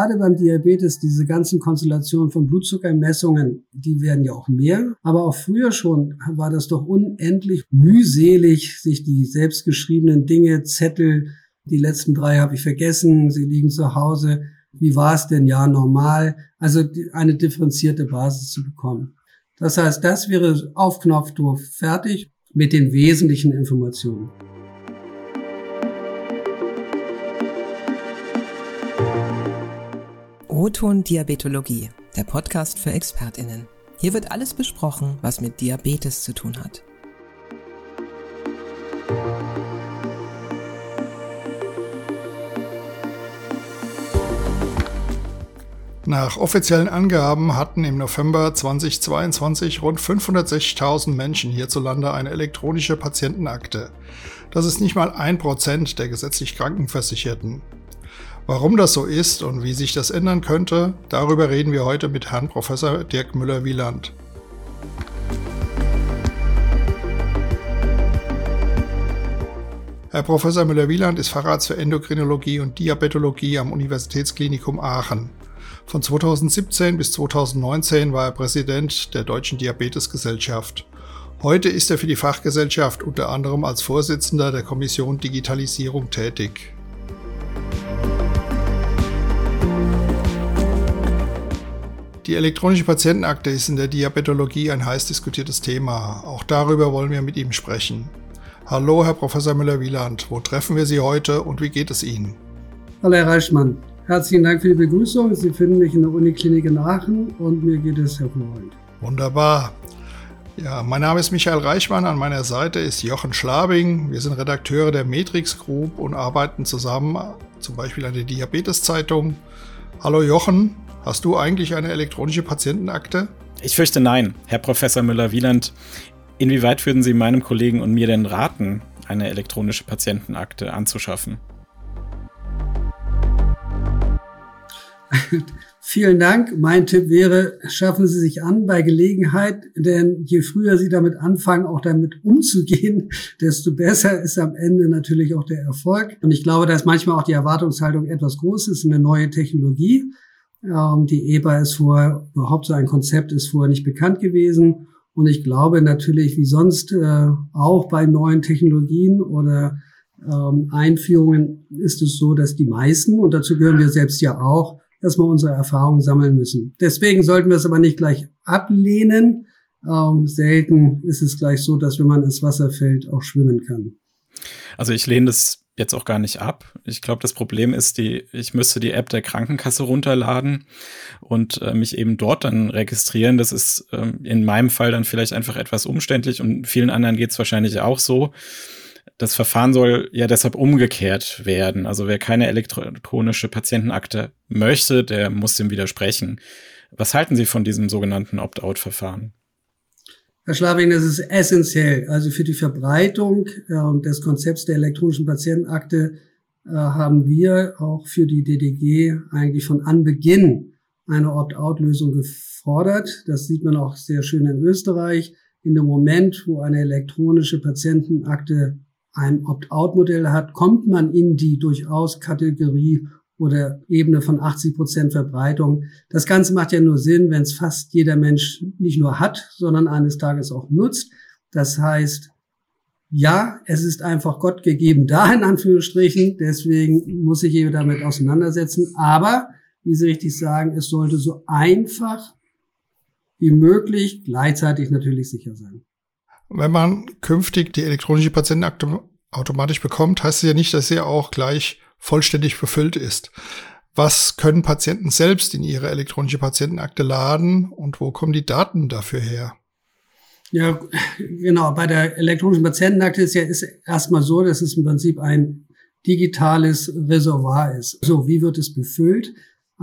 gerade beim Diabetes, diese ganzen Konstellationen von Blutzuckermessungen, die werden ja auch mehr. Aber auch früher schon war das doch unendlich mühselig, sich die selbstgeschriebenen Dinge, Zettel, die letzten drei habe ich vergessen, sie liegen zu Hause. Wie war es denn? Ja, normal. Also eine differenzierte Basis zu bekommen. Das heißt, das wäre auf Knopfdruck fertig mit den wesentlichen Informationen. Roton Diabetologie, der Podcast für ExpertInnen. Hier wird alles besprochen, was mit Diabetes zu tun hat. Nach offiziellen Angaben hatten im November 2022 rund 560.000 Menschen hierzulande eine elektronische Patientenakte. Das ist nicht mal ein Prozent der gesetzlich Krankenversicherten. Warum das so ist und wie sich das ändern könnte, darüber reden wir heute mit Herrn Professor Dirk Müller-Wieland. Herr Professor Müller-Wieland ist Facharzt für Endokrinologie und Diabetologie am Universitätsklinikum Aachen. Von 2017 bis 2019 war er Präsident der Deutschen Diabetesgesellschaft. Heute ist er für die Fachgesellschaft unter anderem als Vorsitzender der Kommission Digitalisierung tätig. Die elektronische Patientenakte ist in der Diabetologie ein heiß diskutiertes Thema. Auch darüber wollen wir mit ihm sprechen. Hallo, Herr Professor Müller-Wieland. Wo treffen wir Sie heute und wie geht es Ihnen? Hallo, Herr Reichmann. Herzlichen Dank für die Begrüßung. Sie finden mich in der Uniklinik in Aachen und mir geht es hervorragend. Wunderbar. Ja, mein Name ist Michael Reichmann. An meiner Seite ist Jochen Schlabing. Wir sind Redakteure der Matrix Group und arbeiten zusammen, zum Beispiel an der Diabetes-Zeitung. Hallo Jochen, hast du eigentlich eine elektronische Patientenakte? Ich fürchte nein, Herr Professor Müller-Wieland. Inwieweit würden Sie meinem Kollegen und mir denn raten, eine elektronische Patientenakte anzuschaffen? Vielen Dank. Mein Tipp wäre, schaffen Sie sich an bei Gelegenheit, denn je früher Sie damit anfangen, auch damit umzugehen, desto besser ist am Ende natürlich auch der Erfolg. Und ich glaube, dass manchmal auch die Erwartungshaltung etwas groß ist, eine neue Technologie. Ähm, die EBA ist vorher, überhaupt so ein Konzept ist vorher nicht bekannt gewesen. Und ich glaube natürlich, wie sonst äh, auch bei neuen Technologien oder ähm, Einführungen ist es so, dass die meisten, und dazu gehören wir selbst ja auch, erstmal unsere Erfahrungen sammeln müssen. Deswegen sollten wir es aber nicht gleich ablehnen. Ähm, selten ist es gleich so, dass wenn man ins Wasser fällt, auch schwimmen kann. Also ich lehne das jetzt auch gar nicht ab. Ich glaube, das Problem ist, die, ich müsste die App der Krankenkasse runterladen und äh, mich eben dort dann registrieren. Das ist ähm, in meinem Fall dann vielleicht einfach etwas umständlich und vielen anderen geht es wahrscheinlich auch so. Das Verfahren soll ja deshalb umgekehrt werden. Also wer keine elektronische Patientenakte möchte, der muss dem widersprechen. Was halten Sie von diesem sogenannten Opt-out-Verfahren? Herr Schlabing, das ist essentiell. Also für die Verbreitung äh, des Konzepts der elektronischen Patientenakte äh, haben wir auch für die DDG eigentlich von Anbeginn eine Opt-out-Lösung gefordert. Das sieht man auch sehr schön in Österreich. In dem Moment, wo eine elektronische Patientenakte ein Opt-out-Modell hat, kommt man in die durchaus Kategorie oder Ebene von 80 Prozent Verbreitung. Das Ganze macht ja nur Sinn, wenn es fast jeder Mensch nicht nur hat, sondern eines Tages auch nutzt. Das heißt, ja, es ist einfach Gott gegeben da, in Anführungsstrichen. Deswegen muss sich jeder damit auseinandersetzen. Aber, wie Sie richtig sagen, es sollte so einfach wie möglich gleichzeitig natürlich sicher sein. Wenn man künftig die elektronische Patientenakte automatisch bekommt, heißt es ja nicht, dass sie auch gleich vollständig befüllt ist. Was können Patienten selbst in ihre elektronische Patientenakte laden und wo kommen die Daten dafür her? Ja, genau. Bei der elektronischen Patientenakte ist ja ist erstmal so, dass es im Prinzip ein digitales Reservoir ist. So, wie wird es befüllt?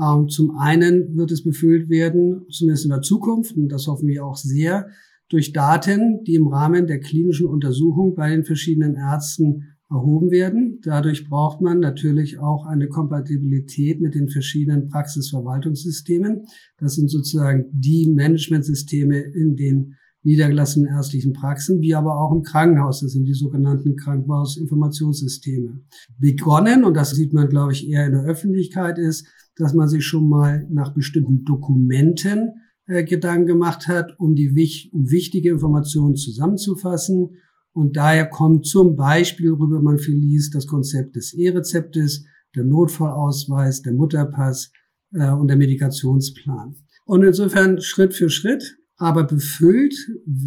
Ähm, zum einen wird es befüllt werden, zumindest in der Zukunft, und das hoffen wir auch sehr, durch Daten, die im Rahmen der klinischen Untersuchung bei den verschiedenen Ärzten erhoben werden. Dadurch braucht man natürlich auch eine Kompatibilität mit den verschiedenen Praxisverwaltungssystemen. Das sind sozusagen die Managementsysteme in den niedergelassenen ärztlichen Praxen, wie aber auch im Krankenhaus. Das sind die sogenannten Krankenhausinformationssysteme. Begonnen, und das sieht man, glaube ich, eher in der Öffentlichkeit, ist, dass man sich schon mal nach bestimmten Dokumenten äh, Gedanken gemacht hat, um die wich wichtige Informationen zusammenzufassen. Und daher kommt zum Beispiel, worüber man viel liest, das Konzept des E-Rezeptes, der Notfallausweis, der Mutterpass äh, und der Medikationsplan. Und insofern Schritt für Schritt, aber befüllt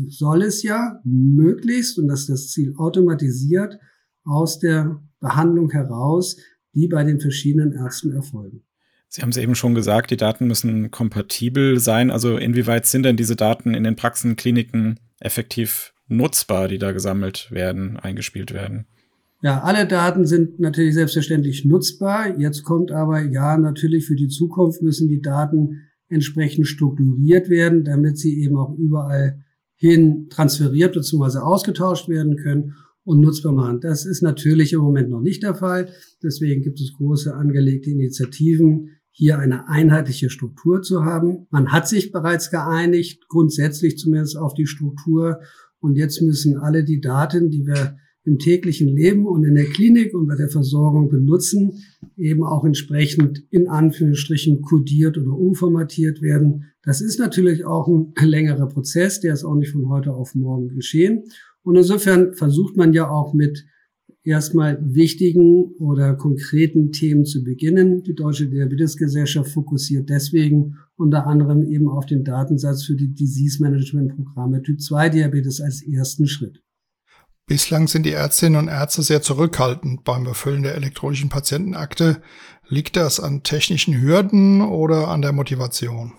soll es ja möglichst, und das ist das Ziel, automatisiert aus der Behandlung heraus, die bei den verschiedenen Ärzten erfolgen. Sie haben es eben schon gesagt, die Daten müssen kompatibel sein. Also inwieweit sind denn diese Daten in den Praxen, Kliniken effektiv nutzbar, die da gesammelt werden, eingespielt werden? Ja, alle Daten sind natürlich selbstverständlich nutzbar. Jetzt kommt aber, ja, natürlich für die Zukunft müssen die Daten entsprechend strukturiert werden, damit sie eben auch überall hin transferiert bzw. ausgetauscht werden können und nutzbar machen. Das ist natürlich im Moment noch nicht der Fall. Deswegen gibt es große angelegte Initiativen, hier eine einheitliche Struktur zu haben. Man hat sich bereits geeinigt, grundsätzlich zumindest auf die Struktur. Und jetzt müssen alle die Daten, die wir im täglichen Leben und in der Klinik und bei der Versorgung benutzen, eben auch entsprechend in Anführungsstrichen kodiert oder umformatiert werden. Das ist natürlich auch ein längerer Prozess, der ist auch nicht von heute auf morgen geschehen. Und insofern versucht man ja auch mit erstmal wichtigen oder konkreten Themen zu beginnen. Die Deutsche Diabetesgesellschaft fokussiert deswegen unter anderem eben auf den Datensatz für die Disease Management Programme Typ 2 Diabetes als ersten Schritt. Bislang sind die Ärztinnen und Ärzte sehr zurückhaltend beim Befüllen der elektronischen Patientenakte. Liegt das an technischen Hürden oder an der Motivation?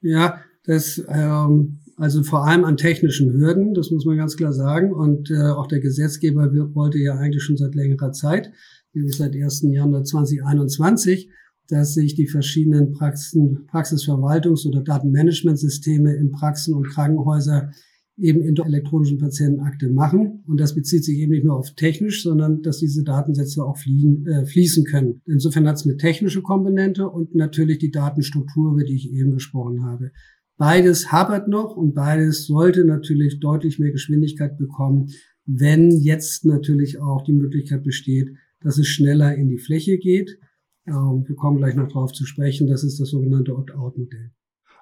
Ja, das ähm, also vor allem an technischen Hürden, das muss man ganz klar sagen. Und äh, auch der Gesetzgeber wollte ja eigentlich schon seit längerer Zeit, nämlich seit 1. Januar 2021, dass sich die verschiedenen Praxen, Praxisverwaltungs- oder Datenmanagementsysteme in Praxen und Krankenhäuser eben in der elektronischen Patientenakte machen. Und das bezieht sich eben nicht nur auf technisch, sondern dass diese Datensätze auch fliegen, äh, fließen können. Insofern hat es eine technische Komponente und natürlich die Datenstruktur, über die ich eben gesprochen habe. Beides habert noch und beides sollte natürlich deutlich mehr Geschwindigkeit bekommen, wenn jetzt natürlich auch die Möglichkeit besteht, dass es schneller in die Fläche geht. Ähm, wir kommen gleich noch darauf zu sprechen. Das ist das sogenannte Opt-out-Modell.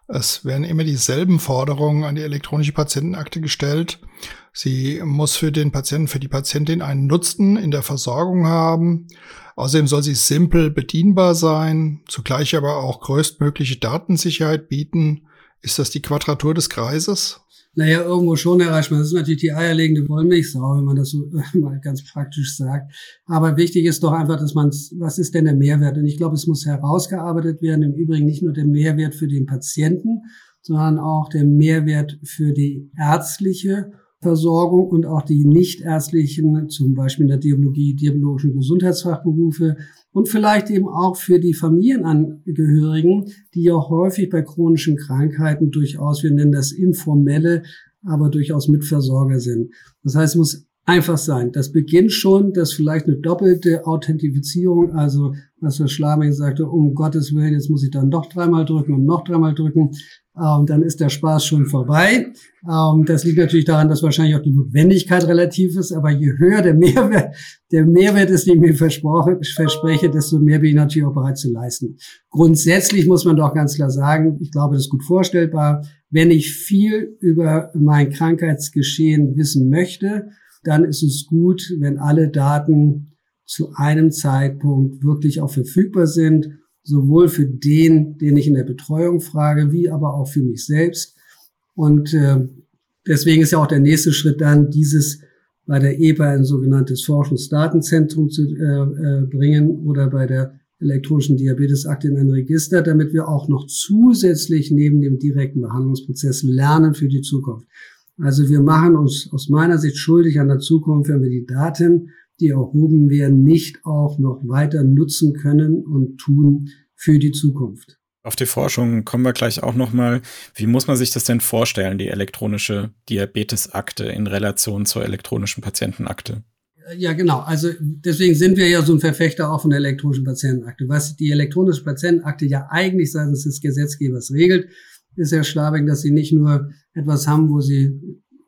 Es werden immer dieselben Forderungen an die elektronische Patientenakte gestellt. Sie muss für den Patienten, für die Patientin einen Nutzen in der Versorgung haben. Außerdem soll sie simpel bedienbar sein, zugleich aber auch größtmögliche Datensicherheit bieten ist das die Quadratur des Kreises? Naja, irgendwo schon erreichbar. Das ist natürlich die eierlegende Wollmilchsau, wenn man das so mal ganz praktisch sagt. Aber wichtig ist doch einfach, dass man, was ist denn der Mehrwert? Und ich glaube, es muss herausgearbeitet werden. Im Übrigen nicht nur der Mehrwert für den Patienten, sondern auch der Mehrwert für die ärztliche Versorgung und auch die nichtärztlichen, zum Beispiel in der Diabologie, diabologischen Gesundheitsfachberufe und vielleicht eben auch für die Familienangehörigen, die ja häufig bei chronischen Krankheiten durchaus, wir nennen das informelle, aber durchaus Mitversorger sind. Das heißt, es muss einfach sein. Das beginnt schon, dass vielleicht eine doppelte Authentifizierung, also was Herr Schlaming sagte, um Gottes Willen, jetzt muss ich dann doch dreimal drücken und noch dreimal drücken, ähm, dann ist der Spaß schon vorbei. Ähm, das liegt natürlich daran, dass wahrscheinlich auch die Notwendigkeit relativ ist, aber je höher der Mehrwert, der Mehrwert ist, den ich mir verspreche, desto mehr bin ich natürlich auch bereit zu leisten. Grundsätzlich muss man doch ganz klar sagen, ich glaube, das ist gut vorstellbar, wenn ich viel über mein Krankheitsgeschehen wissen möchte, dann ist es gut, wenn alle Daten zu einem Zeitpunkt wirklich auch verfügbar sind, sowohl für den, den ich in der Betreuung frage, wie aber auch für mich selbst. Und äh, deswegen ist ja auch der nächste Schritt dann, dieses bei der EBA ein sogenanntes Forschungsdatenzentrum zu äh, äh, bringen oder bei der elektronischen Diabetesakte in ein Register, damit wir auch noch zusätzlich neben dem direkten Behandlungsprozess lernen für die Zukunft. Also wir machen uns aus meiner Sicht schuldig an der Zukunft, wenn wir die Daten, die erhoben werden, nicht auch noch weiter nutzen können und tun für die Zukunft. Auf die Forschung kommen wir gleich auch nochmal. Wie muss man sich das denn vorstellen, die elektronische Diabetesakte in Relation zur elektronischen Patientenakte? Ja, genau. Also deswegen sind wir ja so ein Verfechter auch von der elektronischen Patientenakte. Was die elektronische Patientenakte ja eigentlich seitens des Gesetzgebers regelt, ist, Herr Schlabing, dass Sie nicht nur etwas haben, wo Sie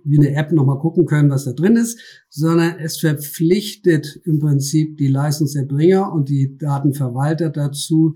wie eine App nochmal gucken können, was da drin ist, sondern es verpflichtet im Prinzip die Leistungserbringer und die Datenverwalter dazu,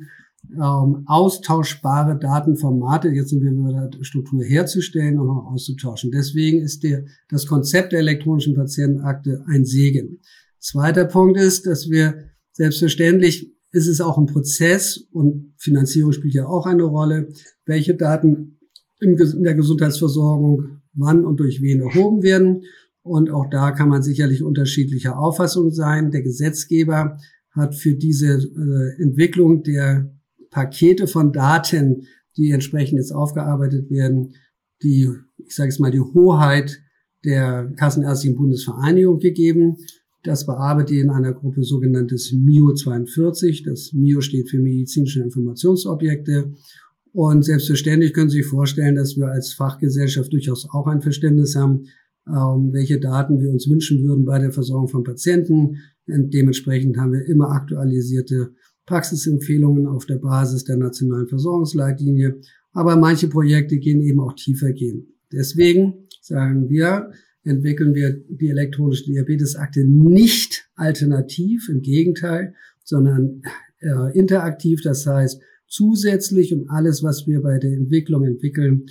ähm, austauschbare Datenformate, jetzt sind wir über der Struktur herzustellen und auch auszutauschen. Deswegen ist der, das Konzept der elektronischen Patientenakte ein Segen. Zweiter Punkt ist, dass wir selbstverständlich ist es auch ein Prozess und Finanzierung spielt ja auch eine Rolle, welche Daten in der Gesundheitsversorgung wann und durch wen erhoben werden. Und auch da kann man sicherlich unterschiedlicher Auffassung sein. Der Gesetzgeber hat für diese äh, Entwicklung der Pakete von Daten, die entsprechend jetzt aufgearbeitet werden, die, ich sage es mal, die Hoheit der Kassenärztlichen Bundesvereinigung gegeben. Das bearbeitet in einer Gruppe sogenanntes MIO 42. Das MIO steht für medizinische Informationsobjekte. Und selbstverständlich können Sie sich vorstellen, dass wir als Fachgesellschaft durchaus auch ein Verständnis haben, ähm, welche Daten wir uns wünschen würden bei der Versorgung von Patienten. Und dementsprechend haben wir immer aktualisierte Praxisempfehlungen auf der Basis der nationalen Versorgungsleitlinie. Aber manche Projekte gehen eben auch tiefer gehen. Deswegen sagen wir, entwickeln wir die elektronische Diabetesakte nicht alternativ, im Gegenteil, sondern äh, interaktiv. Das heißt, zusätzlich und alles, was wir bei der Entwicklung entwickeln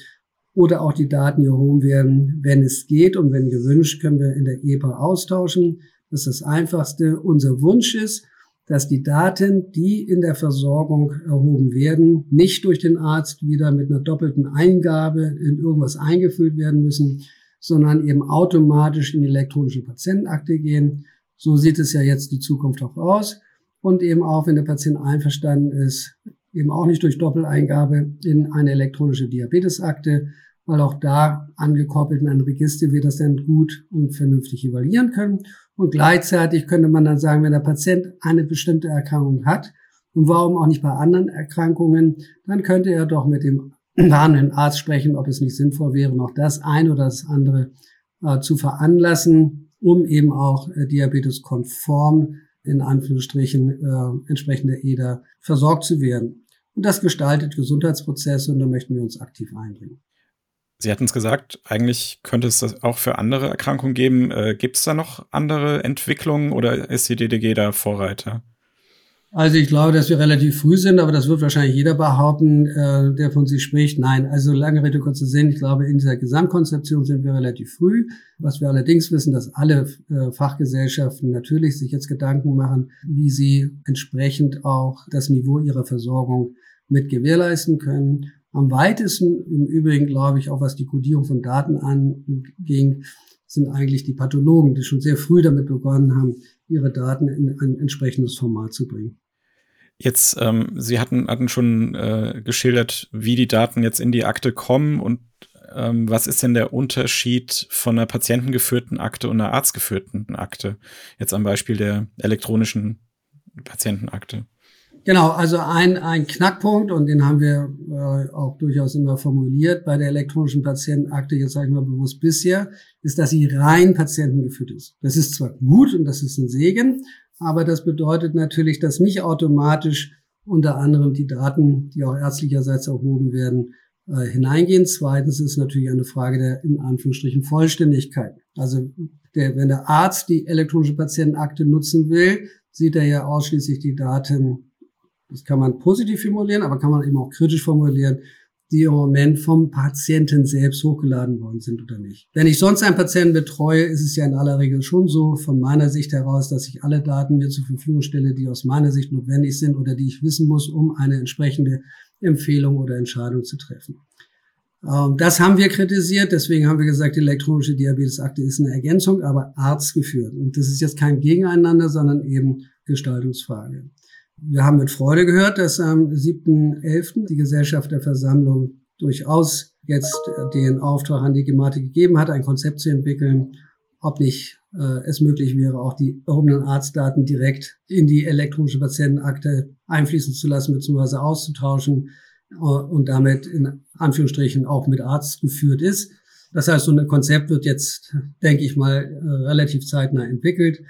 oder auch die Daten erhoben werden, wenn es geht und wenn gewünscht, können wir in der EPA austauschen. Das ist das Einfachste. Unser Wunsch ist, dass die Daten, die in der Versorgung erhoben werden, nicht durch den Arzt wieder mit einer doppelten Eingabe in irgendwas eingefüllt werden müssen, sondern eben automatisch in die elektronische Patientenakte gehen. So sieht es ja jetzt die Zukunft auch aus. Und eben auch, wenn der Patient einverstanden ist, eben auch nicht durch Doppeleingabe in eine elektronische Diabetesakte, weil auch da angekoppelt in ein Register wir das dann gut und vernünftig evaluieren können. Und gleichzeitig könnte man dann sagen, wenn der Patient eine bestimmte Erkrankung hat, und warum auch nicht bei anderen Erkrankungen, dann könnte er doch mit dem behandelnden Arzt sprechen, ob es nicht sinnvoll wäre, noch das eine oder das andere äh, zu veranlassen, um eben auch äh, diabeteskonform in Anführungsstrichen äh, entsprechende EDA versorgt zu werden. Und das gestaltet Gesundheitsprozesse und da möchten wir uns aktiv einbringen. Sie hatten es gesagt, eigentlich könnte es das auch für andere Erkrankungen geben. Äh, Gibt es da noch andere Entwicklungen oder ist die DDG da Vorreiter? Also ich glaube, dass wir relativ früh sind, aber das wird wahrscheinlich jeder behaupten, äh, der von sich spricht. Nein, also lange Rede, kurzer Sinn. Ich glaube, in dieser Gesamtkonzeption sind wir relativ früh. Was wir allerdings wissen, dass alle äh, Fachgesellschaften natürlich sich jetzt Gedanken machen, wie sie entsprechend auch das Niveau ihrer Versorgung mit gewährleisten können. Am weitesten, im Übrigen glaube ich, auch was die Kodierung von Daten anging, sind eigentlich die Pathologen, die schon sehr früh damit begonnen haben, ihre Daten in ein entsprechendes Format zu bringen. Jetzt, ähm, Sie hatten, hatten schon äh, geschildert, wie die Daten jetzt in die Akte kommen und ähm, was ist denn der Unterschied von einer patientengeführten Akte und einer arztgeführten Akte? Jetzt am Beispiel der elektronischen Patientenakte. Genau, also ein, ein Knackpunkt, und den haben wir äh, auch durchaus immer formuliert bei der elektronischen Patientenakte, jetzt sage ich mal bewusst bisher, ist, dass sie rein patientengeführt ist. Das ist zwar gut und das ist ein Segen, aber das bedeutet natürlich, dass nicht automatisch unter anderem die Daten, die auch ärztlicherseits erhoben werden, äh, hineingehen. Zweitens ist natürlich eine Frage der in Anführungsstrichen Vollständigkeit. Also der, wenn der Arzt die elektronische Patientenakte nutzen will, sieht er ja ausschließlich die Daten das kann man positiv formulieren, aber kann man eben auch kritisch formulieren, die im Moment vom Patienten selbst hochgeladen worden sind oder nicht. Wenn ich sonst einen Patienten betreue, ist es ja in aller Regel schon so von meiner Sicht heraus, dass ich alle Daten mir zur Verfügung stelle, die aus meiner Sicht notwendig sind oder die ich wissen muss, um eine entsprechende Empfehlung oder Entscheidung zu treffen. Ähm, das haben wir kritisiert, deswegen haben wir gesagt, die elektronische Diabetesakte ist eine Ergänzung, aber arztgeführt. Und das ist jetzt kein Gegeneinander, sondern eben Gestaltungsfrage. Wir haben mit Freude gehört, dass am 7.11. die Gesellschaft der Versammlung durchaus jetzt den Auftrag an die Gematik gegeben hat, ein Konzept zu entwickeln, ob nicht äh, es möglich wäre, auch die erhobenen Arztdaten direkt in die elektronische Patientenakte einfließen zu lassen bzw. auszutauschen äh, und damit in Anführungsstrichen auch mit Arzt geführt ist. Das heißt, so ein Konzept wird jetzt, denke ich mal, äh, relativ zeitnah entwickelt.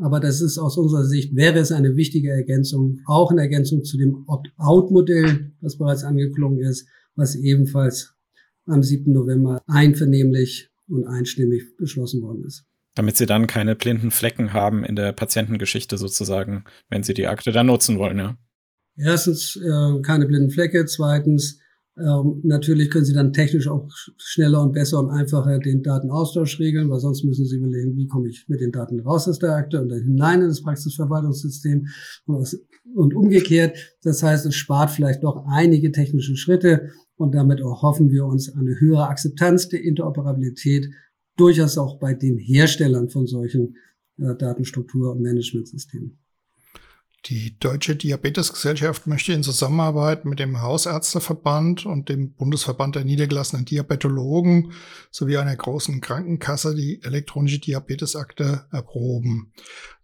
Aber das ist aus unserer Sicht, wäre es eine wichtige Ergänzung, auch eine Ergänzung zu dem Opt-out-Modell, das bereits angeklungen ist, was ebenfalls am 7. November einvernehmlich und einstimmig beschlossen worden ist. Damit Sie dann keine blinden Flecken haben in der Patientengeschichte sozusagen, wenn Sie die Akte dann nutzen wollen, ja. Erstens äh, keine blinden Flecke, zweitens ähm, natürlich können Sie dann technisch auch schneller und besser und einfacher den Datenaustausch regeln, weil sonst müssen Sie überlegen, wie komme ich mit den Daten raus aus der Akte und dann hinein in das Praxisverwaltungssystem und, und umgekehrt. Das heißt, es spart vielleicht doch einige technische Schritte und damit erhoffen wir uns eine höhere Akzeptanz der Interoperabilität, durchaus auch bei den Herstellern von solchen äh, Datenstruktur- und Managementsystemen. Die Deutsche Diabetesgesellschaft möchte in Zusammenarbeit mit dem Hausärzteverband und dem Bundesverband der niedergelassenen Diabetologen sowie einer großen Krankenkasse die elektronische Diabetesakte erproben.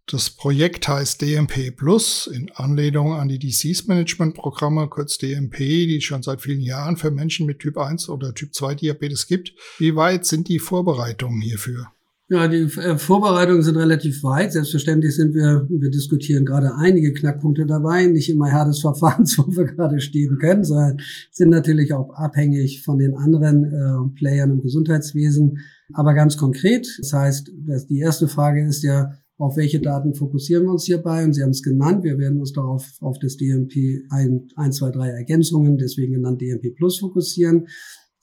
Das Projekt heißt DMP Plus in Anlehnung an die Disease Management Programme, kurz DMP, die es schon seit vielen Jahren für Menschen mit Typ 1 oder Typ 2 Diabetes gibt. Wie weit sind die Vorbereitungen hierfür? Ja, die äh, Vorbereitungen sind relativ weit. Selbstverständlich sind wir, wir diskutieren gerade einige Knackpunkte dabei, nicht immer Herr des Verfahrens, wo wir gerade stehen können, sondern sind natürlich auch abhängig von den anderen äh, Playern im Gesundheitswesen. Aber ganz konkret, das heißt, dass die erste Frage ist ja, auf welche Daten fokussieren wir uns hierbei? Und Sie haben es genannt, wir werden uns darauf auf das DMP 1, 2, 3 Ergänzungen, deswegen genannt DMP Plus fokussieren.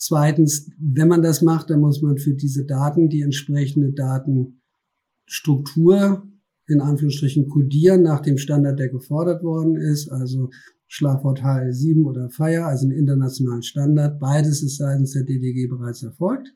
Zweitens, wenn man das macht, dann muss man für diese Daten die entsprechende Datenstruktur in Anführungsstrichen kodieren nach dem Standard, der gefordert worden ist, also Schlagwort HL7 oder FIRE, also einen internationalen Standard. Beides ist seitens der DDG bereits erfolgt.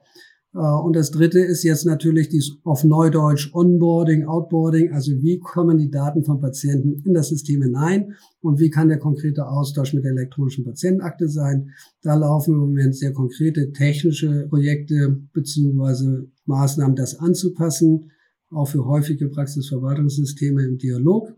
Äh, und das dritte ist jetzt natürlich dies auf Neudeutsch Onboarding, Outboarding, also wie kommen die Daten vom Patienten in das System hinein und wie kann der konkrete Austausch mit der elektronischen Patientenakte sein. Da laufen im Moment sehr konkrete technische Projekte beziehungsweise Maßnahmen, das anzupassen, auch für häufige Praxisverwaltungssysteme im Dialog.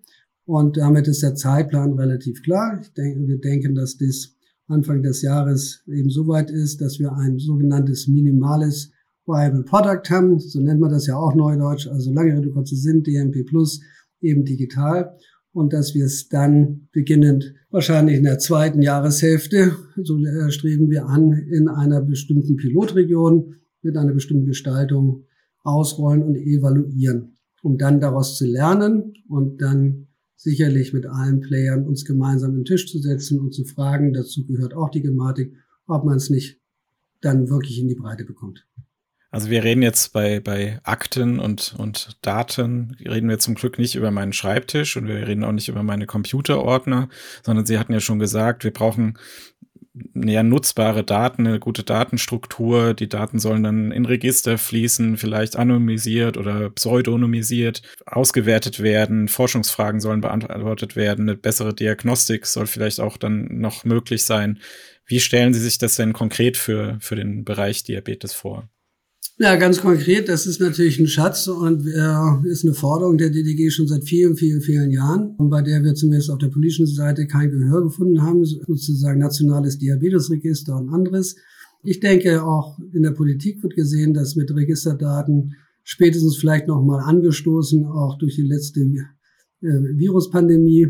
Und damit ist der Zeitplan relativ klar. Ich denke, wir denken, dass das Anfang des Jahres eben so weit ist, dass wir ein sogenanntes minimales Viable Product haben, so nennt man das ja auch neudeutsch, also lange Rede, kurzer Sinn, DMP Plus, eben digital. Und dass wir es dann beginnend wahrscheinlich in der zweiten Jahreshälfte, so äh, streben wir an, in einer bestimmten Pilotregion mit einer bestimmten Gestaltung ausrollen und evaluieren, um dann daraus zu lernen und dann sicherlich mit allen Playern uns gemeinsam in den Tisch zu setzen und zu fragen, dazu gehört auch die Gematik, ob man es nicht dann wirklich in die Breite bekommt. Also wir reden jetzt bei, bei Akten und, und Daten, reden wir zum Glück nicht über meinen Schreibtisch und wir reden auch nicht über meine Computerordner, sondern Sie hatten ja schon gesagt, wir brauchen ja, nutzbare Daten, eine gute Datenstruktur. Die Daten sollen dann in Register fließen, vielleicht anonymisiert oder pseudonymisiert ausgewertet werden. Forschungsfragen sollen beantwortet werden. Eine bessere Diagnostik soll vielleicht auch dann noch möglich sein. Wie stellen Sie sich das denn konkret für, für den Bereich Diabetes vor? Ja, ganz konkret, das ist natürlich ein Schatz und äh, ist eine Forderung der DDG schon seit vielen, vielen, vielen Jahren, bei der wir zumindest auf der politischen Seite kein Gehör gefunden haben, sozusagen nationales Diabetesregister und anderes. Ich denke, auch in der Politik wird gesehen, dass mit Registerdaten spätestens vielleicht nochmal angestoßen, auch durch die letzte Viruspandemie,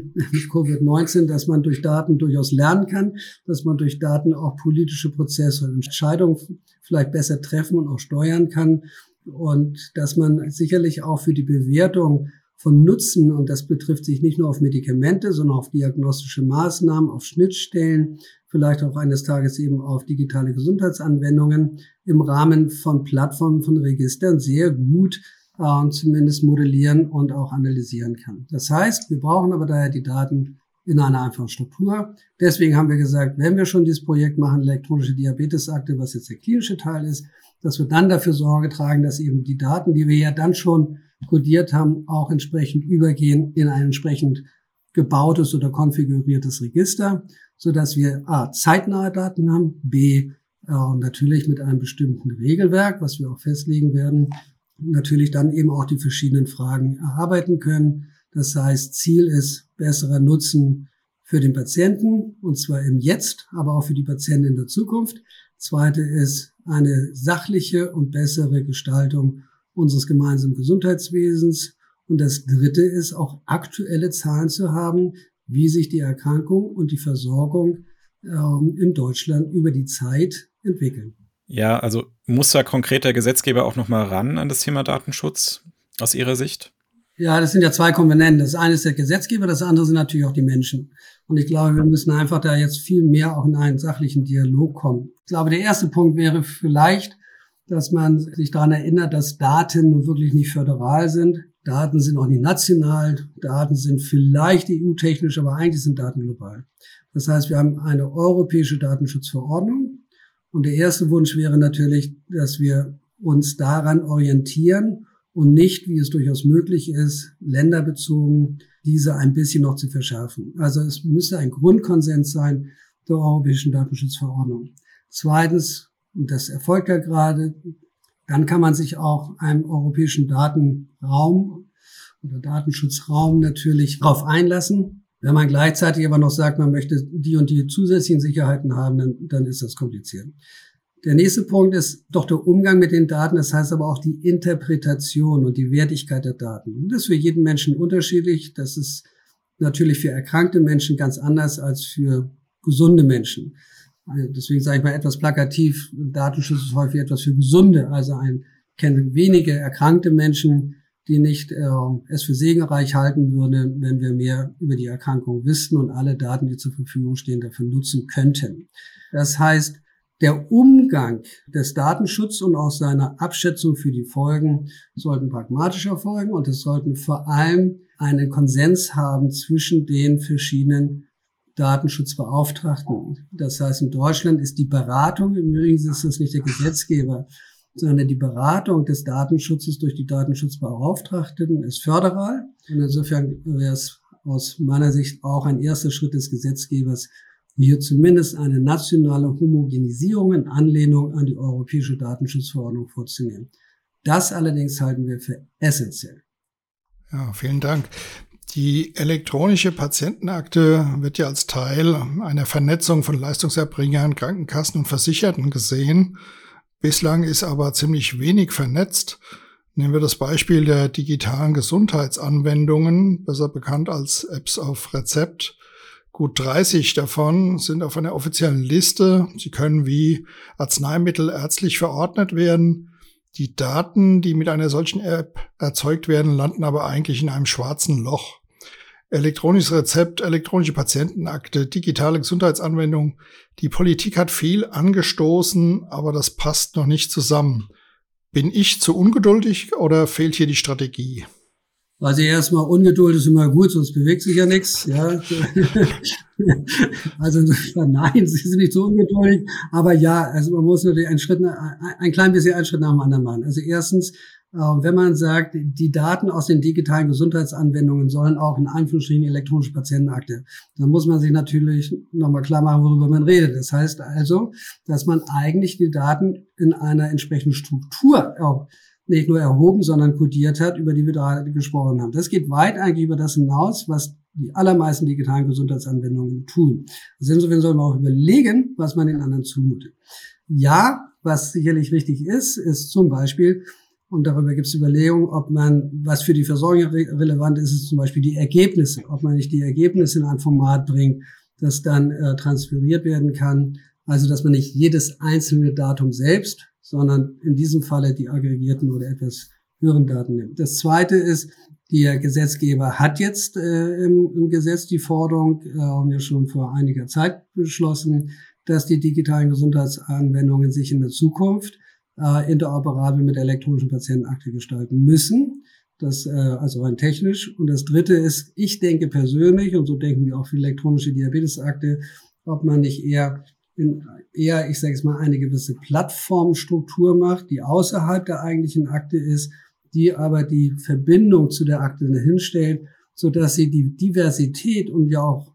Covid-19, dass man durch Daten durchaus lernen kann, dass man durch Daten auch politische Prozesse und Entscheidungen vielleicht besser treffen und auch steuern kann. Und dass man sicherlich auch für die Bewertung von Nutzen, und das betrifft sich nicht nur auf Medikamente, sondern auf diagnostische Maßnahmen, auf Schnittstellen, vielleicht auch eines Tages eben auf digitale Gesundheitsanwendungen im Rahmen von Plattformen, von Registern sehr gut äh, zumindest modellieren und auch analysieren kann. Das heißt, wir brauchen aber daher die Daten in einer einfachen Struktur. Deswegen haben wir gesagt, wenn wir schon dieses Projekt machen, elektronische Diabetesakte, was jetzt der klinische Teil ist, dass wir dann dafür Sorge tragen, dass eben die Daten, die wir ja dann schon kodiert haben, auch entsprechend übergehen in ein entsprechend gebautes oder konfiguriertes Register, so dass wir A, zeitnahe Daten haben, B, äh, natürlich mit einem bestimmten Regelwerk, was wir auch festlegen werden, natürlich dann eben auch die verschiedenen Fragen erarbeiten können. Das heißt, Ziel ist besserer Nutzen für den Patienten, und zwar im Jetzt, aber auch für die Patienten in der Zukunft. Zweite ist eine sachliche und bessere Gestaltung unseres gemeinsamen Gesundheitswesens. Und das dritte ist auch aktuelle Zahlen zu haben, wie sich die Erkrankung und die Versorgung ähm, in Deutschland über die Zeit entwickeln. Ja, also muss da konkret der Gesetzgeber auch noch mal ran an das Thema Datenschutz aus Ihrer Sicht? Ja, das sind ja zwei Komponenten. Das eine ist der Gesetzgeber, das andere sind natürlich auch die Menschen. Und ich glaube, wir müssen einfach da jetzt viel mehr auch in einen sachlichen Dialog kommen. Ich glaube, der erste Punkt wäre vielleicht, dass man sich daran erinnert, dass Daten nun wirklich nicht föderal sind. Daten sind auch nicht national. Daten sind vielleicht EU-technisch, aber eigentlich sind Daten global. Das heißt, wir haben eine europäische Datenschutzverordnung. Und der erste Wunsch wäre natürlich, dass wir uns daran orientieren und nicht, wie es durchaus möglich ist, länderbezogen diese ein bisschen noch zu verschärfen. Also es müsste ein Grundkonsens sein der Europäischen Datenschutzverordnung. Zweitens, und das erfolgt ja gerade, dann kann man sich auch einem europäischen Datenraum oder Datenschutzraum natürlich darauf einlassen. Wenn man gleichzeitig aber noch sagt, man möchte die und die zusätzlichen Sicherheiten haben, dann, dann ist das kompliziert. Der nächste Punkt ist doch der Umgang mit den Daten, das heißt aber auch die Interpretation und die Wertigkeit der Daten. das ist für jeden Menschen unterschiedlich. Das ist natürlich für erkrankte Menschen ganz anders als für gesunde Menschen. Also deswegen sage ich mal etwas plakativ, Datenschutz ist häufig etwas für gesunde. Also ein kenne wenige erkrankte Menschen, die nicht äh, es für segenreich halten würde, wenn wir mehr über die Erkrankung wüssten und alle Daten, die zur Verfügung stehen, dafür nutzen könnten. Das heißt, der Umgang des Datenschutzes und auch seiner Abschätzung für die Folgen sollten pragmatisch erfolgen und es sollten vor allem einen Konsens haben zwischen den verschiedenen Datenschutzbeauftragten. Das heißt, in Deutschland ist die Beratung, im Übrigen ist das nicht der Gesetzgeber, sondern die Beratung des Datenschutzes durch die Datenschutzbeauftragten ist föderal. Und insofern wäre es aus meiner Sicht auch ein erster Schritt des Gesetzgebers, hier zumindest eine nationale Homogenisierung in Anlehnung an die europäische Datenschutzverordnung vorzunehmen. Das allerdings halten wir für essentiell. Ja, vielen Dank. Die elektronische Patientenakte wird ja als Teil einer Vernetzung von Leistungserbringern, Krankenkassen und Versicherten gesehen. Bislang ist aber ziemlich wenig vernetzt. Nehmen wir das Beispiel der digitalen Gesundheitsanwendungen, besser bekannt als Apps auf Rezept. Gut 30 davon sind auf einer offiziellen Liste. Sie können wie Arzneimittel ärztlich verordnet werden. Die Daten, die mit einer solchen App erzeugt werden, landen aber eigentlich in einem schwarzen Loch. Elektronisches Rezept, elektronische Patientenakte, digitale Gesundheitsanwendung. Die Politik hat viel angestoßen, aber das passt noch nicht zusammen. Bin ich zu ungeduldig oder fehlt hier die Strategie? Also erstmal Ungeduld ist immer gut, sonst bewegt sich ja nichts. Ja. also nein, sie sind nicht so ungeduldig, aber ja, also man muss natürlich einen Schritt, ein klein bisschen einen Schritt nach dem anderen machen. Also erstens, wenn man sagt, die Daten aus den digitalen Gesundheitsanwendungen sollen auch in Anführungsstrichen elektronische Patientenakte, dann muss man sich natürlich nochmal klar machen, worüber man redet. Das heißt also, dass man eigentlich die Daten in einer entsprechenden Struktur auch nicht nur erhoben, sondern kodiert hat, über die wir da gesprochen haben. Das geht weit eigentlich über das hinaus, was die allermeisten digitalen Gesundheitsanwendungen tun. Also insofern soll man auch überlegen, was man den anderen zumutet. Ja, was sicherlich richtig ist, ist zum Beispiel, und darüber gibt es Überlegungen, ob man, was für die Versorgung relevant ist, ist zum Beispiel die Ergebnisse, ob man nicht die Ergebnisse in ein Format bringt, das dann äh, transferiert werden kann. Also, dass man nicht jedes einzelne Datum selbst sondern in diesem Falle die aggregierten oder etwas höheren Daten nimmt. Das zweite ist, der Gesetzgeber hat jetzt äh, im, im, Gesetz die Forderung, äh, haben wir schon vor einiger Zeit beschlossen, dass die digitalen Gesundheitsanwendungen sich in der Zukunft äh, interoperabel mit elektronischen Patientenakte gestalten müssen. Das äh, also rein technisch. Und das Dritte ist, ich denke persönlich, und so denken wir auch für elektronische Diabetesakte, ob man nicht eher in eher, ich sage es mal, eine gewisse Plattformstruktur macht, die außerhalb der eigentlichen Akte ist, die aber die Verbindung zu der Akte hinstellt, so dass sie die Diversität und ja auch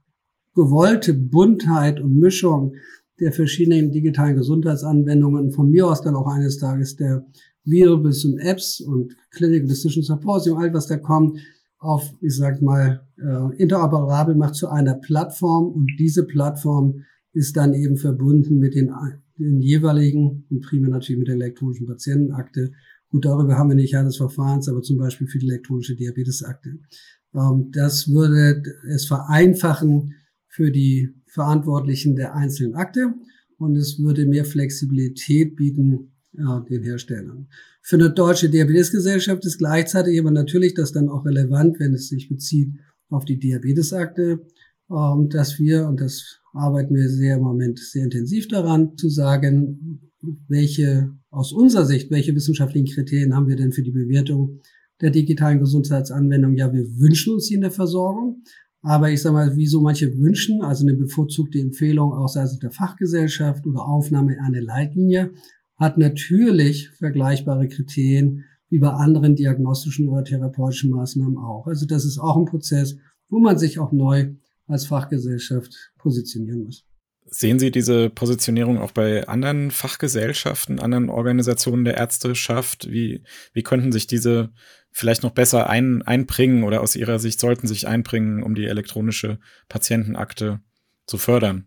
gewollte Buntheit und Mischung der verschiedenen digitalen Gesundheitsanwendungen, von mir aus dann auch eines Tages der bis zum Apps und Clinical Decision Support und all was da kommt, auf, ich sag mal, äh, interoperabel macht zu einer Plattform und diese Plattform ist dann eben verbunden mit den, den jeweiligen und primär natürlich mit der elektronischen Patientenakte. Gut, darüber haben wir nicht des Verfahrens, aber zum Beispiel für die elektronische Diabetesakte. Ähm, das würde es vereinfachen für die Verantwortlichen der einzelnen Akte. und es würde mehr Flexibilität bieten ja, den Herstellern. Für eine deutsche Diabetesgesellschaft ist gleichzeitig aber natürlich das dann auch relevant, wenn es sich bezieht auf die Diabetesakte, ähm, dass wir, und das arbeiten wir sehr im Moment sehr intensiv daran, zu sagen, welche, aus unserer Sicht, welche wissenschaftlichen Kriterien haben wir denn für die Bewertung der digitalen Gesundheitsanwendung? Ja, wir wünschen uns sie in der Versorgung. Aber ich sage mal, wie so manche wünschen, also eine bevorzugte Empfehlung auch seitens der Fachgesellschaft oder Aufnahme in eine Leitlinie, hat natürlich vergleichbare Kriterien wie bei anderen diagnostischen oder therapeutischen Maßnahmen auch. Also das ist auch ein Prozess, wo man sich auch neu als Fachgesellschaft positionieren muss. Sehen Sie diese Positionierung auch bei anderen Fachgesellschaften, anderen Organisationen der Ärzteschaft? Wie, wie könnten sich diese vielleicht noch besser ein, einbringen oder aus Ihrer Sicht sollten sich einbringen, um die elektronische Patientenakte zu fördern?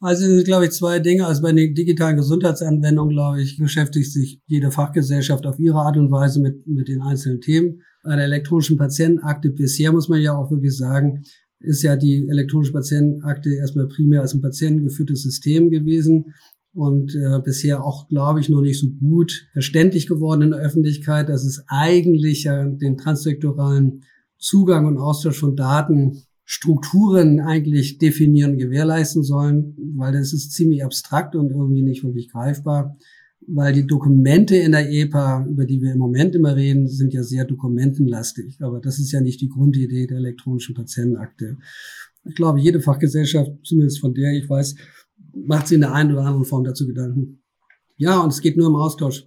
Also sind, glaube ich, zwei Dinge. Also bei den digitalen Gesundheitsanwendungen, glaube ich, beschäftigt sich jede Fachgesellschaft auf ihre Art und Weise mit, mit den einzelnen Themen. Bei der elektronischen Patientenakte bisher muss man ja auch wirklich sagen, ist ja die elektronische Patientenakte erstmal primär als ein patientengeführtes System gewesen und äh, bisher auch, glaube ich, noch nicht so gut verständlich geworden in der Öffentlichkeit, dass es eigentlich ja den transsektoralen Zugang und Austausch von Datenstrukturen eigentlich definieren und gewährleisten sollen, weil das ist ziemlich abstrakt und irgendwie nicht wirklich greifbar weil die Dokumente in der EPA, über die wir im Moment immer reden, sind ja sehr dokumentenlastig. Aber das ist ja nicht die Grundidee der elektronischen Patientenakte. Ich glaube, jede Fachgesellschaft, zumindest von der ich weiß, macht sich in der einen oder anderen Form dazu Gedanken. Ja, und es geht nur im Austausch.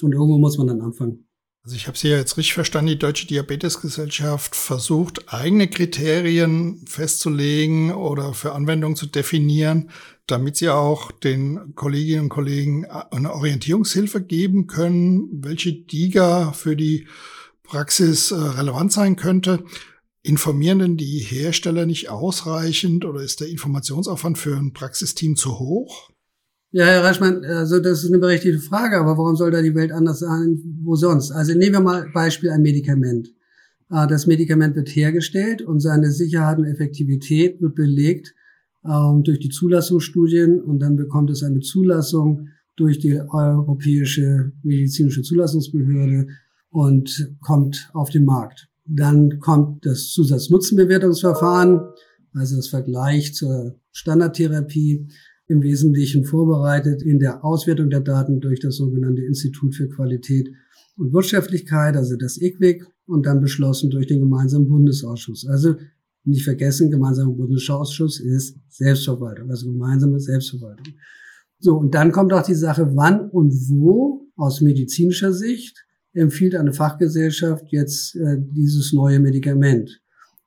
Und irgendwo muss man dann anfangen. Also ich habe Sie ja jetzt richtig verstanden, die Deutsche Diabetesgesellschaft versucht, eigene Kriterien festzulegen oder für Anwendungen zu definieren, damit sie auch den Kolleginnen und Kollegen eine Orientierungshilfe geben können, welche DIGA für die Praxis äh, relevant sein könnte. Informieren denn die Hersteller nicht ausreichend oder ist der Informationsaufwand für ein Praxisteam zu hoch? Ja, Herr Reichmann, also das ist eine berechtigte Frage, aber warum soll da die Welt anders sein? Wo sonst? Also nehmen wir mal Beispiel ein Medikament. Ah, das Medikament wird hergestellt und seine Sicherheit und Effektivität wird belegt ähm, durch die Zulassungsstudien und dann bekommt es eine Zulassung durch die Europäische Medizinische Zulassungsbehörde und kommt auf den Markt. Dann kommt das Zusatznutzenbewertungsverfahren, also das Vergleich zur Standardtherapie im Wesentlichen vorbereitet in der Auswertung der Daten durch das sogenannte Institut für Qualität und Wirtschaftlichkeit, also das IQWIC, und dann beschlossen durch den gemeinsamen Bundesausschuss. Also nicht vergessen, gemeinsamer Bundesausschuss ist Selbstverwaltung, also gemeinsame Selbstverwaltung. So, und dann kommt auch die Sache, wann und wo aus medizinischer Sicht empfiehlt eine Fachgesellschaft jetzt äh, dieses neue Medikament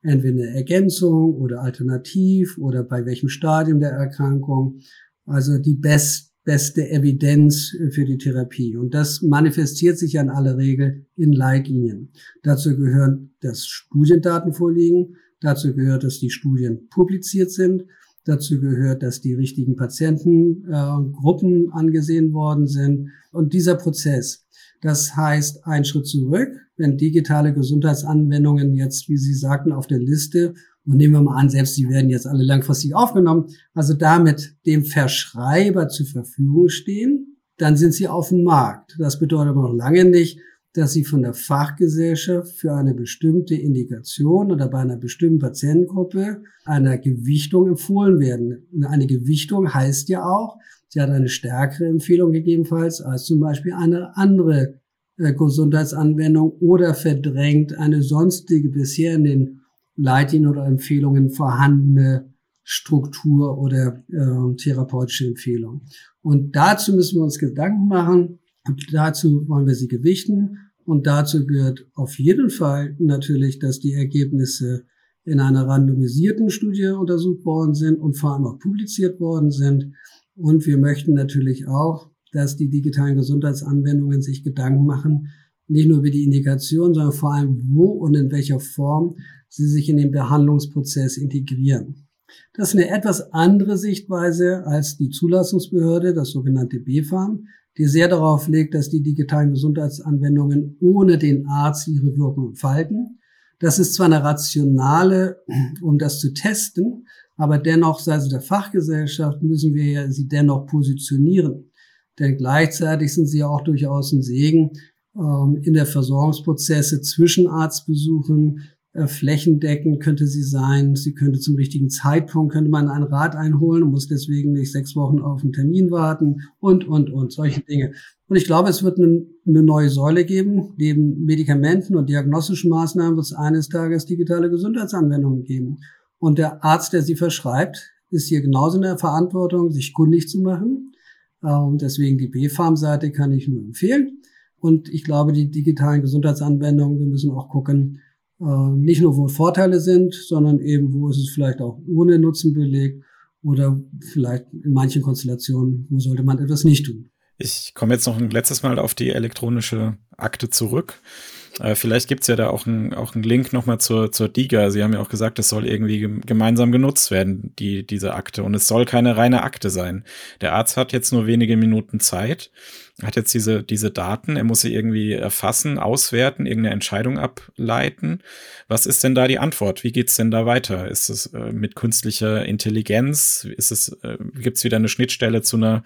entweder eine Ergänzung oder alternativ oder bei welchem Stadium der Erkrankung. Also die best, beste Evidenz für die Therapie. Und das manifestiert sich in aller Regel in Leitlinien. Dazu gehören, dass Studiendaten vorliegen. Dazu gehört, dass die Studien publiziert sind. Dazu gehört, dass die richtigen Patientengruppen äh, angesehen worden sind. Und dieser Prozess, das heißt, ein Schritt zurück, wenn digitale Gesundheitsanwendungen jetzt, wie Sie sagten, auf der Liste, und nehmen wir mal an, selbst die werden jetzt alle langfristig aufgenommen, also damit dem Verschreiber zur Verfügung stehen, dann sind sie auf dem Markt. Das bedeutet aber noch lange nicht, dass sie von der Fachgesellschaft für eine bestimmte Indikation oder bei einer bestimmten Patientengruppe einer Gewichtung empfohlen werden. Eine Gewichtung heißt ja auch, Sie hat eine stärkere Empfehlung gegebenenfalls als zum Beispiel eine andere äh, Gesundheitsanwendung oder verdrängt eine sonstige bisher in den Leitlinien oder Empfehlungen vorhandene Struktur oder äh, therapeutische Empfehlung. Und dazu müssen wir uns Gedanken machen. Und dazu wollen wir sie gewichten. Und dazu gehört auf jeden Fall natürlich, dass die Ergebnisse in einer randomisierten Studie untersucht worden sind und vor allem auch publiziert worden sind. Und wir möchten natürlich auch, dass die digitalen Gesundheitsanwendungen sich Gedanken machen, nicht nur über die Indikation, sondern vor allem, wo und in welcher Form sie sich in den Behandlungsprozess integrieren. Das ist eine etwas andere Sichtweise als die Zulassungsbehörde, das sogenannte BfArM, die sehr darauf legt, dass die digitalen Gesundheitsanwendungen ohne den Arzt ihre Wirkung entfalten. Das ist zwar eine rationale, um das zu testen, Aber dennoch, seitens der Fachgesellschaft, müssen wir sie dennoch positionieren. Denn gleichzeitig sind sie ja auch durchaus ein Segen ähm, in der Versorgungsprozesse zwischen Arztbesuchen, äh, flächendeckend könnte sie sein. Sie könnte zum richtigen Zeitpunkt, könnte man einen Rat einholen und muss deswegen nicht sechs Wochen auf einen Termin warten und, und, und, solche Dinge. Und ich glaube, es wird eine, eine neue Säule geben. Neben Medikamenten und diagnostischen Maßnahmen wird es eines Tages digitale Gesundheitsanwendungen geben. Und der Arzt, der sie verschreibt, ist hier genauso in der Verantwortung, sich kundig zu machen. Und ähm, deswegen die B-Farm-Seite kann ich nur empfehlen. Und ich glaube, die digitalen Gesundheitsanwendungen, wir müssen auch gucken, äh, nicht nur wo Vorteile sind, sondern eben wo ist es vielleicht auch ohne Nutzen belegt oder vielleicht in manchen Konstellationen, wo sollte man etwas nicht tun. Ich komme jetzt noch ein letztes Mal auf die elektronische Akte zurück. Äh, vielleicht gibt's ja da auch einen auch einen Link nochmal zur, zur DIGA. Sie haben ja auch gesagt, es soll irgendwie gemeinsam genutzt werden, die, diese Akte. Und es soll keine reine Akte sein. Der Arzt hat jetzt nur wenige Minuten Zeit, hat jetzt diese, diese Daten, er muss sie irgendwie erfassen, auswerten, irgendeine Entscheidung ableiten. Was ist denn da die Antwort? Wie geht's denn da weiter? Ist es äh, mit künstlicher Intelligenz? Ist es, äh, gibt's wieder eine Schnittstelle zu einer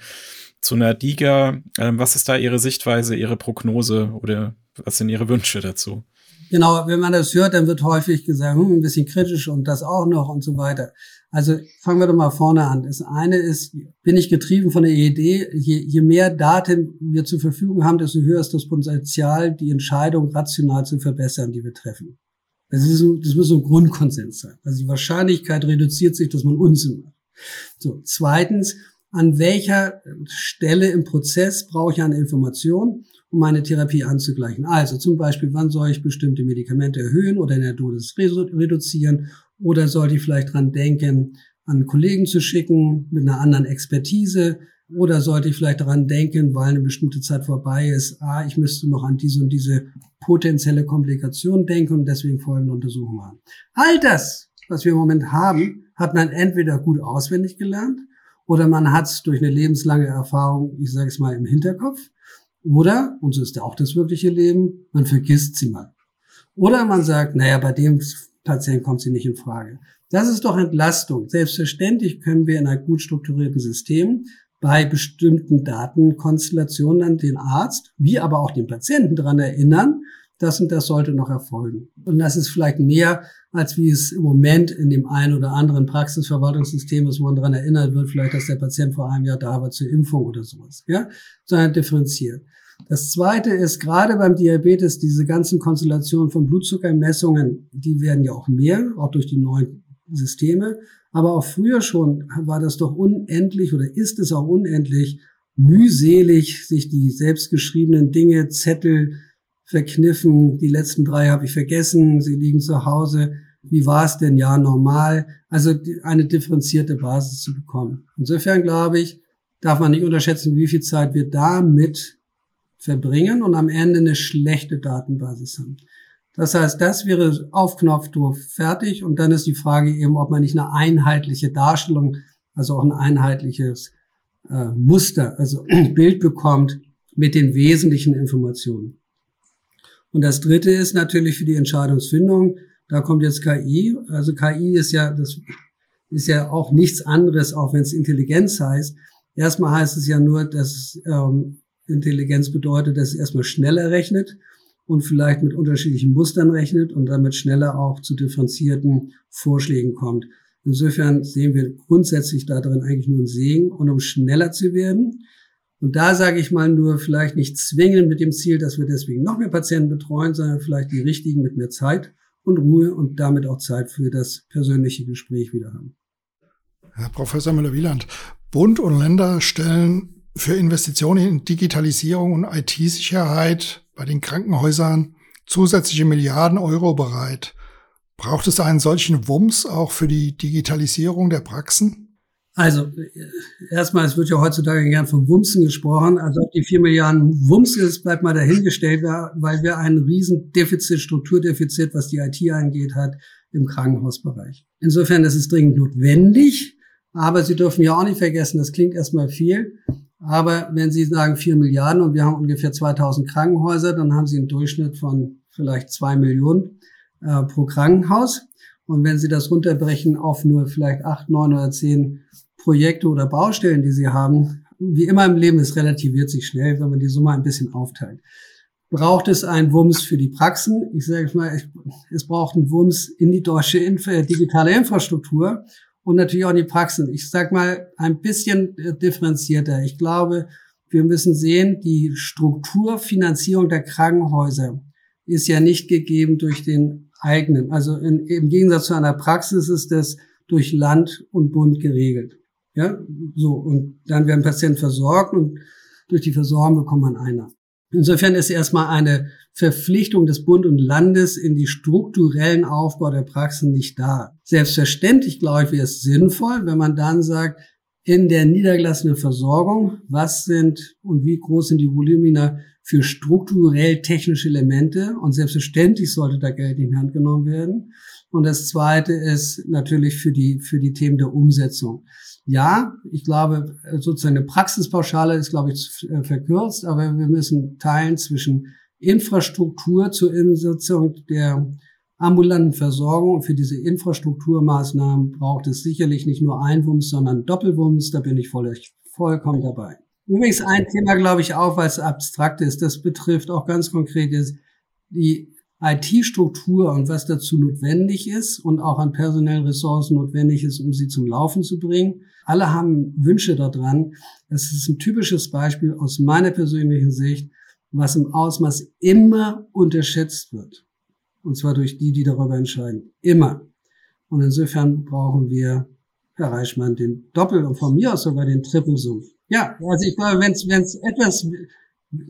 zu einer DIGA. Ähm, was ist da Ihre Sichtweise, Ihre Prognose oder was sind Ihre Wünsche dazu? Genau, wenn man das hört, dann wird häufig gesagt, hm, ein bisschen kritisch und das auch noch und so weiter. Also fangen wir doch mal vorne an. Das eine ist, bin ich getrieben von der Idee, je, je mehr Daten wir zur Verfügung haben, desto höher ist das Potenzial, die Entscheidung rational zu verbessern, die wir treffen. Das, ist das muss so ein Grundkonsens sein. Also die Wahrscheinlichkeit reduziert sich, dass man Unsinn macht. So, zweitens, an welcher Stelle im Prozess brauche ich eine Information, um meine Therapie anzugleichen. Also zum Beispiel, wann soll ich bestimmte Medikamente erhöhen oder in der Dosis reduzieren oder sollte ich vielleicht dran denken, an Kollegen zu schicken mit einer anderen Expertise oder sollte ich vielleicht daran denken, weil eine bestimmte Zeit vorbei ist, ah, ich müsste noch an diese und diese potenzielle Komplikation denken und deswegen folgende Untersuchungen machen. All das, was wir im Moment haben, hat man entweder gut auswendig gelernt oder man hat es durch eine lebenslange Erfahrung, ich sage es mal, im Hinterkopf. Oder, und so ist auch das wirkliche Leben, man vergisst sie mal. Oder man sagt, naja, bei dem Patienten kommt sie nicht in Frage. Das ist doch Entlastung. Selbstverständlich können wir in einem gut strukturierten System bei bestimmten Datenkonstellationen dann den Arzt, wie aber auch den Patienten daran erinnern, das und das sollte noch erfolgen. Und das ist vielleicht mehr, als wie es im Moment in dem einen oder anderen Praxisverwaltungssystem ist, wo man daran erinnert wird, vielleicht, dass der Patient vor einem Jahr da war zur Impfung oder sowas, ja, sondern differenziert. Das zweite ist, gerade beim Diabetes, diese ganzen Konstellationen von Blutzuckermessungen, die werden ja auch mehr, auch durch die neuen Systeme. Aber auch früher schon war das doch unendlich oder ist es auch unendlich mühselig, sich die selbstgeschriebenen Dinge, Zettel, verkniffen. Die letzten drei habe ich vergessen. Sie liegen zu Hause. Wie war es denn? Ja, normal. Also eine differenzierte Basis zu bekommen. Insofern glaube ich, darf man nicht unterschätzen, wie viel Zeit wir damit verbringen und am Ende eine schlechte Datenbasis haben. Das heißt, das wäre auf Knopfdruck fertig und dann ist die Frage eben, ob man nicht eine einheitliche Darstellung, also auch ein einheitliches äh, Muster, also Bild bekommt mit den wesentlichen Informationen. Und das dritte ist natürlich für die Entscheidungsfindung, da kommt jetzt KI. Also KI ist ja, das ist ja auch nichts anderes, auch wenn es Intelligenz heißt. Erstmal heißt es ja nur, dass ähm, Intelligenz bedeutet, dass es erstmal schneller rechnet und vielleicht mit unterschiedlichen Mustern rechnet und damit schneller auch zu differenzierten Vorschlägen kommt. Insofern sehen wir grundsätzlich darin eigentlich nur einen Segen. Und um schneller zu werden, und da sage ich mal nur, vielleicht nicht zwingen mit dem Ziel, dass wir deswegen noch mehr Patienten betreuen, sondern vielleicht die richtigen mit mehr Zeit und Ruhe und damit auch Zeit für das persönliche Gespräch wieder haben. Herr Professor Müller-Wieland, Bund und Länder stellen für Investitionen in Digitalisierung und IT-Sicherheit bei den Krankenhäusern zusätzliche Milliarden Euro bereit. Braucht es einen solchen Wumms auch für die Digitalisierung der Praxen? Also erstmal, es wird ja heutzutage gern von Wumsen gesprochen. Also ob die vier Milliarden Wumms ist, bleibt mal dahingestellt, weil wir ein riesen Defizit, Strukturdefizit, was die IT angeht, hat im Krankenhausbereich. Insofern ist es dringend notwendig, aber Sie dürfen ja auch nicht vergessen, das klingt erstmal viel, aber wenn Sie sagen vier Milliarden und wir haben ungefähr 2000 Krankenhäuser, dann haben Sie einen Durchschnitt von vielleicht zwei Millionen äh, pro Krankenhaus. Und wenn Sie das runterbrechen auf nur vielleicht acht, neun oder zehn Projekte oder Baustellen, die Sie haben, wie immer im Leben, es relativiert sich schnell, wenn man die Summe ein bisschen aufteilt. Braucht es einen Wumms für die Praxen? Ich sage mal, es braucht einen Wumms in die deutsche Infra digitale Infrastruktur und natürlich auch in die Praxen. Ich sage mal ein bisschen äh, differenzierter. Ich glaube, wir müssen sehen, die Strukturfinanzierung der Krankenhäuser ist ja nicht gegeben durch den eigenen. Also in, im Gegensatz zu einer Praxis ist das durch Land und Bund geregelt. Ja, so. Und dann werden Patienten versorgt und durch die Versorgung bekommt man einer. Insofern ist erstmal eine Verpflichtung des Bund und Landes in die strukturellen Aufbau der Praxen nicht da. Selbstverständlich, glaube ich, wäre es sinnvoll, wenn man dann sagt, in der niedergelassenen Versorgung, was sind und wie groß sind die Volumina für strukturell technische Elemente und selbstverständlich sollte da Geld in Hand genommen werden. Und das zweite ist natürlich für die, für die Themen der Umsetzung. Ja, ich glaube, sozusagen eine Praxispauschale ist, glaube ich, äh, verkürzt, aber wir müssen teilen zwischen Infrastruktur zur Umsetzung der ambulanten Versorgung. Für diese Infrastrukturmaßnahmen braucht es sicherlich nicht nur ein Wumms, sondern Doppelwumms. Da bin ich voll, vollkommen dabei. Übrigens ein Thema, glaube ich, auch, weil es abstrakt ist. Das betrifft auch ganz konkret ist die IT-Struktur und was dazu notwendig ist und auch an personellen Ressourcen notwendig ist, um sie zum Laufen zu bringen. Alle haben Wünsche daran. Das ist ein typisches Beispiel aus meiner persönlichen Sicht, was im Ausmaß immer unterschätzt wird. Und zwar durch die, die darüber entscheiden. Immer. Und insofern brauchen wir, Herr Reichmann, den Doppel- und von mir aus sogar den Trippelsumpf. Ja, also ich glaube, wenn es etwas,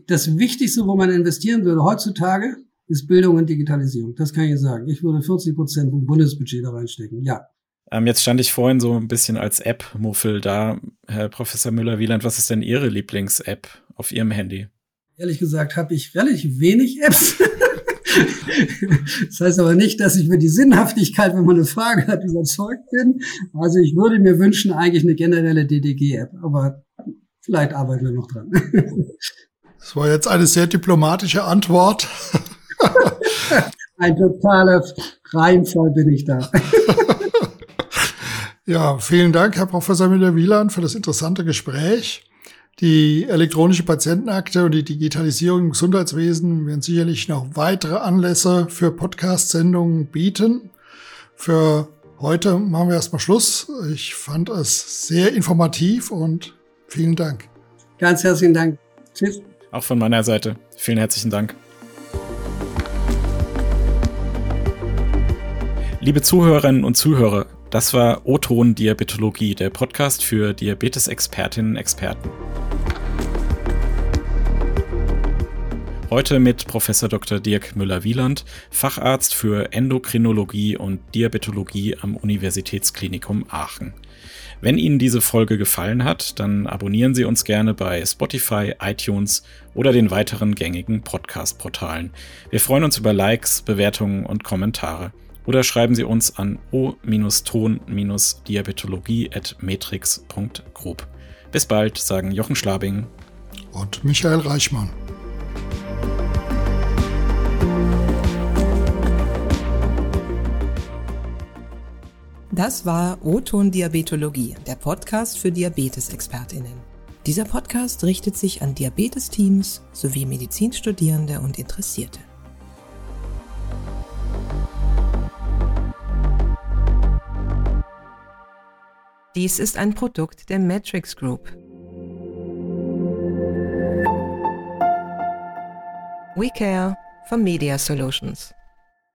das Wichtigste, wo man investieren würde heutzutage, ist Bildung und Digitalisierung. Das kann ich sagen. Ich würde 40 Prozent vom Bundesbudget da reinstecken. Ja. Ähm, jetzt stand ich vorhin so ein bisschen als App-Muffel da. Herr Professor Müller-Wieland, was ist denn Ihre Lieblings-App auf Ihrem Handy? Ehrlich gesagt habe ich relativ wenig Apps. das heißt aber nicht, dass ich für die Sinnhaftigkeit, wenn man eine Frage hat, überzeugt bin. Also ich würde mir wünschen, eigentlich eine generelle DDG-App, aber vielleicht arbeiten wir noch dran. Das war jetzt eine sehr diplomatische Antwort. Ein totaler Reinfall bin ich da. ja, vielen Dank, Herr Professor Müller-Wieland, für das interessante Gespräch. Die elektronische Patientenakte und die Digitalisierung im Gesundheitswesen werden sicherlich noch weitere Anlässe für Podcast-Sendungen bieten. Für heute machen wir erstmal Schluss. Ich fand es sehr informativ und vielen Dank. Ganz herzlichen Dank. Tschüss. Auch von meiner Seite. Vielen herzlichen Dank. Liebe Zuhörerinnen und Zuhörer, das war O-Ton Diabetologie, der Podcast für Diabetes-Expertinnen und Experten. Heute mit Professor Dr. Dirk Müller-Wieland, Facharzt für Endokrinologie und Diabetologie am Universitätsklinikum Aachen. Wenn Ihnen diese Folge gefallen hat, dann abonnieren Sie uns gerne bei Spotify, iTunes oder den weiteren gängigen Podcast-Portalen. Wir freuen uns über Likes, Bewertungen und Kommentare oder schreiben Sie uns an o-ton-diabetologie.metrix.group. Bis bald, sagen Jochen Schlabing und Michael Reichmann. Das war O-Ton Diabetologie, der Podcast für Diabetesexpertinnen. Dieser Podcast richtet sich an Diabetesteams sowie Medizinstudierende und Interessierte. Dies ist ein Produkt der Matrix Group. We care for Media Solutions.